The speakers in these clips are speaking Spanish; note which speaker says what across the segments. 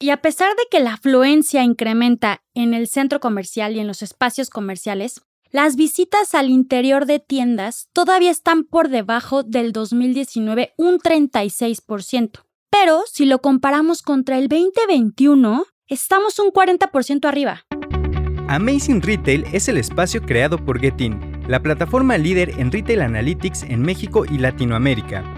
Speaker 1: Y a pesar de que la afluencia incrementa en el centro comercial y en los espacios comerciales, las visitas al interior de tiendas todavía están por debajo del 2019 un 36%. Pero si lo comparamos contra el 2021, estamos un 40% arriba.
Speaker 2: Amazing Retail es el espacio creado por Getin, la plataforma líder en retail analytics en México y Latinoamérica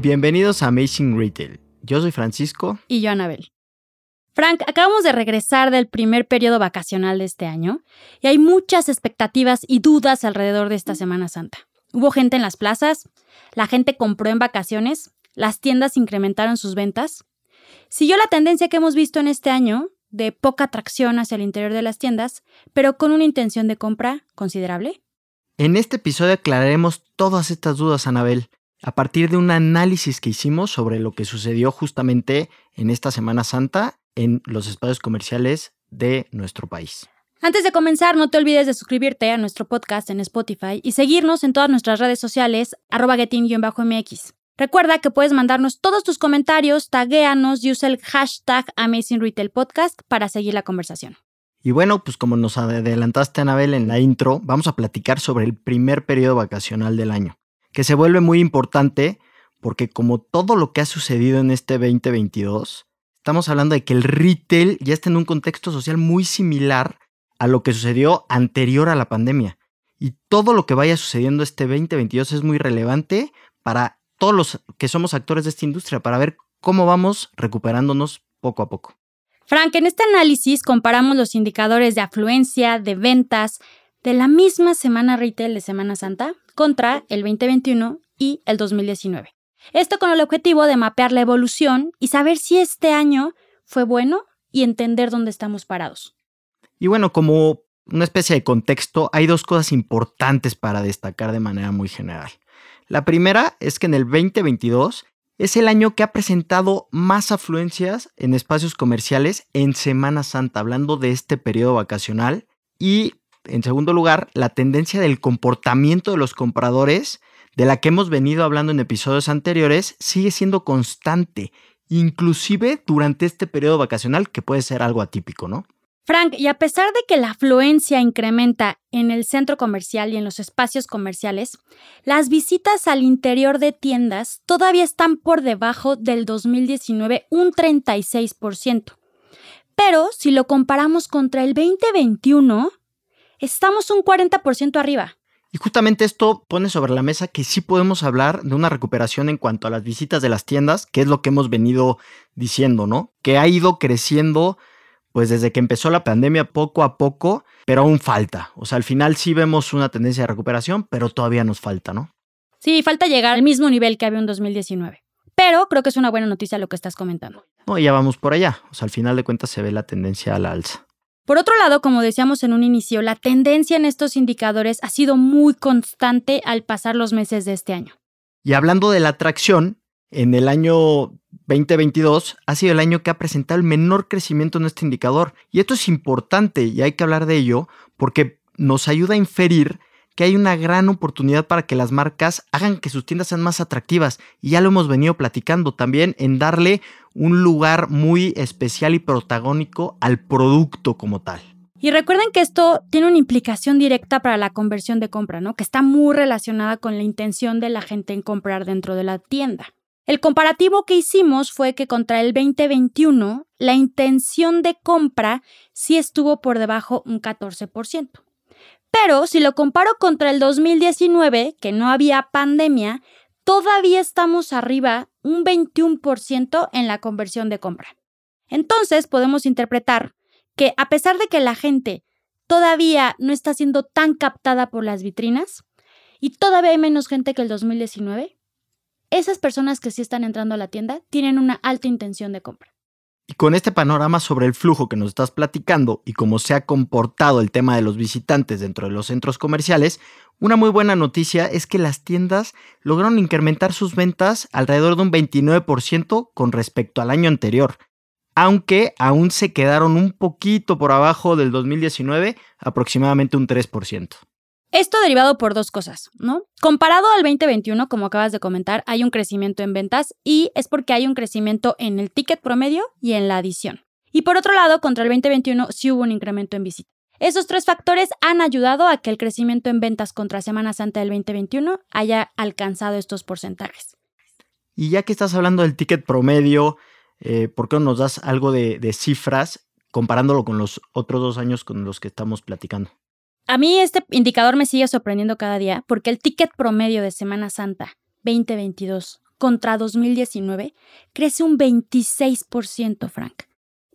Speaker 3: Bienvenidos a Amazing Retail. Yo soy Francisco.
Speaker 1: Y yo, Anabel. Frank, acabamos de regresar del primer periodo vacacional de este año y hay muchas expectativas y dudas alrededor de esta Semana Santa. Hubo gente en las plazas, la gente compró en vacaciones, las tiendas incrementaron sus ventas. Siguió la tendencia que hemos visto en este año de poca atracción hacia el interior de las tiendas, pero con una intención de compra considerable.
Speaker 3: En este episodio aclararemos todas estas dudas, Anabel a partir de un análisis que hicimos sobre lo que sucedió justamente en esta Semana Santa en los espacios comerciales de nuestro país.
Speaker 1: Antes de comenzar, no te olvides de suscribirte a nuestro podcast en Spotify y seguirnos en todas nuestras redes sociales, arroba mx Recuerda que puedes mandarnos todos tus comentarios, taguéanos y usa el hashtag Amazing Retail Podcast para seguir la conversación.
Speaker 3: Y bueno, pues como nos adelantaste, Anabel, en la intro, vamos a platicar sobre el primer periodo vacacional del año que se vuelve muy importante porque como todo lo que ha sucedido en este 2022, estamos hablando de que el retail ya está en un contexto social muy similar a lo que sucedió anterior a la pandemia. Y todo lo que vaya sucediendo este 2022 es muy relevante para todos los que somos actores de esta industria, para ver cómo vamos recuperándonos poco a poco.
Speaker 1: Frank, en este análisis comparamos los indicadores de afluencia, de ventas, de la misma semana retail de Semana Santa contra el 2021 y el 2019. Esto con el objetivo de mapear la evolución y saber si este año fue bueno y entender dónde estamos parados.
Speaker 3: Y bueno, como una especie de contexto, hay dos cosas importantes para destacar de manera muy general. La primera es que en el 2022 es el año que ha presentado más afluencias en espacios comerciales en Semana Santa, hablando de este periodo vacacional. Y en segundo lugar, la tendencia del comportamiento de los compradores, de la que hemos venido hablando en episodios anteriores, sigue siendo constante, inclusive durante este periodo vacacional que puede ser algo atípico, ¿no?
Speaker 1: Frank, y a pesar de que la afluencia incrementa en el centro comercial y en los espacios comerciales, las visitas al interior de tiendas todavía están por debajo del 2019 un 36%. Pero si lo comparamos contra el 2021, estamos un 40% arriba.
Speaker 3: Y justamente esto pone sobre la mesa que sí podemos hablar de una recuperación en cuanto a las visitas de las tiendas, que es lo que hemos venido diciendo, ¿no? Que ha ido creciendo pues desde que empezó la pandemia poco a poco, pero aún falta. O sea, al final sí vemos una tendencia de recuperación, pero todavía nos falta, ¿no?
Speaker 1: Sí, falta llegar al mismo nivel que había en 2019. Pero creo que es una buena noticia lo que estás comentando.
Speaker 3: No, ya vamos por allá. O sea, al final de cuentas se ve la tendencia a la alza.
Speaker 1: Por otro lado, como decíamos en un inicio, la tendencia en estos indicadores ha sido muy constante al pasar los meses de este año.
Speaker 3: Y hablando de la atracción, en el año 2022 ha sido el año que ha presentado el menor crecimiento en este indicador. Y esto es importante y hay que hablar de ello porque nos ayuda a inferir que hay una gran oportunidad para que las marcas hagan que sus tiendas sean más atractivas. Y ya lo hemos venido platicando también en darle un lugar muy especial y protagónico al producto como tal.
Speaker 1: Y recuerden que esto tiene una implicación directa para la conversión de compra, ¿no? Que está muy relacionada con la intención de la gente en comprar dentro de la tienda. El comparativo que hicimos fue que contra el 2021 la intención de compra sí estuvo por debajo un 14%. Pero si lo comparo contra el 2019, que no había pandemia, todavía estamos arriba un 21% en la conversión de compra. Entonces podemos interpretar que a pesar de que la gente todavía no está siendo tan captada por las vitrinas y todavía hay menos gente que el 2019, esas personas que sí están entrando a la tienda tienen una alta intención de compra.
Speaker 3: Y con este panorama sobre el flujo que nos estás platicando y cómo se ha comportado el tema de los visitantes dentro de los centros comerciales, una muy buena noticia es que las tiendas lograron incrementar sus ventas alrededor de un 29% con respecto al año anterior, aunque aún se quedaron un poquito por abajo del 2019, aproximadamente un 3%.
Speaker 1: Esto derivado por dos cosas, ¿no? Comparado al 2021, como acabas de comentar, hay un crecimiento en ventas y es porque hay un crecimiento en el ticket promedio y en la adición. Y por otro lado, contra el 2021 sí hubo un incremento en visitas. Esos tres factores han ayudado a que el crecimiento en ventas contra Semana Santa del 2021 haya alcanzado estos porcentajes.
Speaker 3: Y ya que estás hablando del ticket promedio, eh, ¿por qué no nos das algo de, de cifras comparándolo con los otros dos años con los que estamos platicando?
Speaker 1: A mí este indicador me sigue sorprendiendo cada día porque el ticket promedio de Semana Santa 2022 contra 2019 crece un 26%, Frank.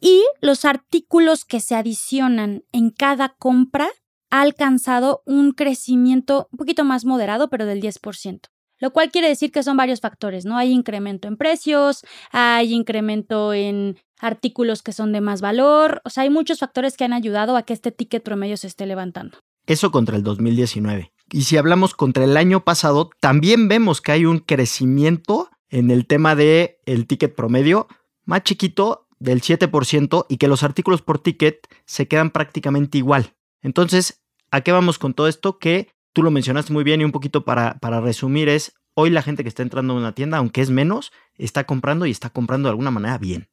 Speaker 1: Y los artículos que se adicionan en cada compra ha alcanzado un crecimiento un poquito más moderado, pero del 10%. Lo cual quiere decir que son varios factores, ¿no? Hay incremento en precios, hay incremento en artículos que son de más valor, o sea, hay muchos factores que han ayudado a que este ticket promedio se esté levantando.
Speaker 3: Eso contra el 2019. Y si hablamos contra el año pasado, también vemos que hay un crecimiento en el tema del el ticket promedio más chiquito del 7% y que los artículos por ticket se quedan prácticamente igual. Entonces, ¿a qué vamos con todo esto? Que tú lo mencionaste muy bien y un poquito para, para resumir es, hoy la gente que está entrando a una tienda, aunque es menos, está comprando y está comprando de alguna manera bien.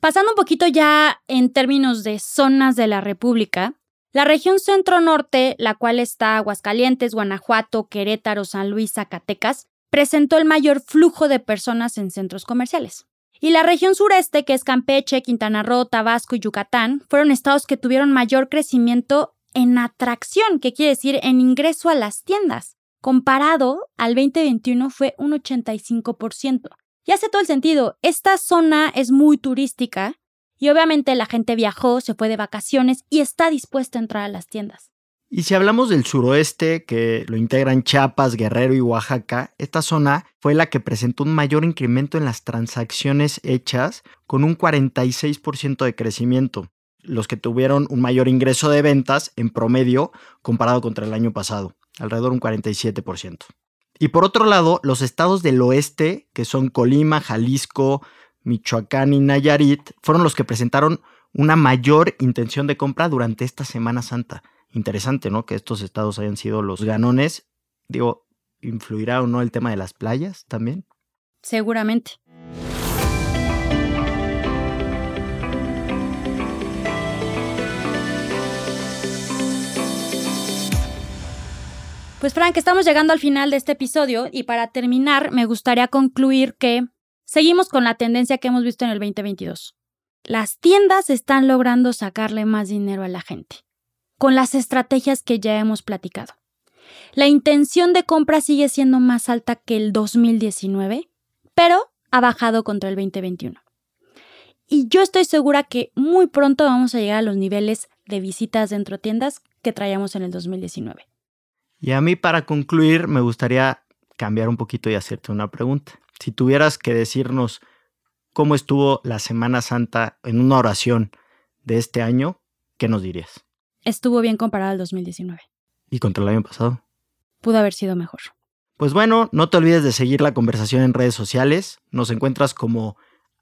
Speaker 1: Pasando un poquito ya en términos de zonas de la República, la región centro-norte, la cual está Aguascalientes, Guanajuato, Querétaro, San Luis, Zacatecas, presentó el mayor flujo de personas en centros comerciales. Y la región sureste, que es Campeche, Quintana Roo, Tabasco y Yucatán, fueron estados que tuvieron mayor crecimiento en atracción, que quiere decir en ingreso a las tiendas. Comparado al 2021 fue un 85%. Y hace todo el sentido. Esta zona es muy turística y obviamente la gente viajó, se fue de vacaciones y está dispuesta a entrar a las tiendas.
Speaker 3: Y si hablamos del suroeste, que lo integran Chiapas, Guerrero y Oaxaca, esta zona fue la que presentó un mayor incremento en las transacciones hechas, con un 46% de crecimiento, los que tuvieron un mayor ingreso de ventas en promedio comparado contra el año pasado, alrededor de un 47%. Y por otro lado, los estados del oeste, que son Colima, Jalisco, Michoacán y Nayarit, fueron los que presentaron una mayor intención de compra durante esta Semana Santa. Interesante, ¿no? Que estos estados hayan sido los ganones. Digo, ¿influirá o no el tema de las playas también?
Speaker 1: Seguramente. Pues Frank, estamos llegando al final de este episodio y para terminar me gustaría concluir que seguimos con la tendencia que hemos visto en el 2022. Las tiendas están logrando sacarle más dinero a la gente, con las estrategias que ya hemos platicado. La intención de compra sigue siendo más alta que el 2019, pero ha bajado contra el 2021. Y yo estoy segura que muy pronto vamos a llegar a los niveles de visitas dentro de tiendas que traíamos en el 2019.
Speaker 3: Y a mí para concluir me gustaría cambiar un poquito y hacerte una pregunta. Si tuvieras que decirnos cómo estuvo la Semana Santa en una oración de este año, ¿qué nos dirías?
Speaker 1: Estuvo bien comparado al 2019.
Speaker 3: ¿Y contra el año pasado?
Speaker 1: Pudo haber sido mejor.
Speaker 3: Pues bueno, no te olvides de seguir la conversación en redes sociales. Nos encuentras como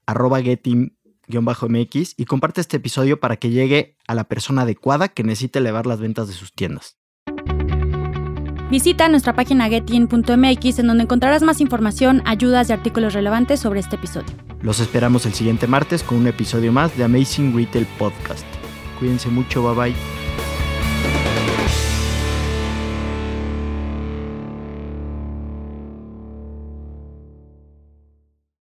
Speaker 3: arroba getting-mx y comparte este episodio para que llegue a la persona adecuada que necesite elevar las ventas de sus tiendas.
Speaker 1: Visita nuestra página getin.mx en donde encontrarás más información, ayudas y artículos relevantes sobre este episodio.
Speaker 3: Los esperamos el siguiente martes con un episodio más de Amazing Retail Podcast. Cuídense mucho, bye bye.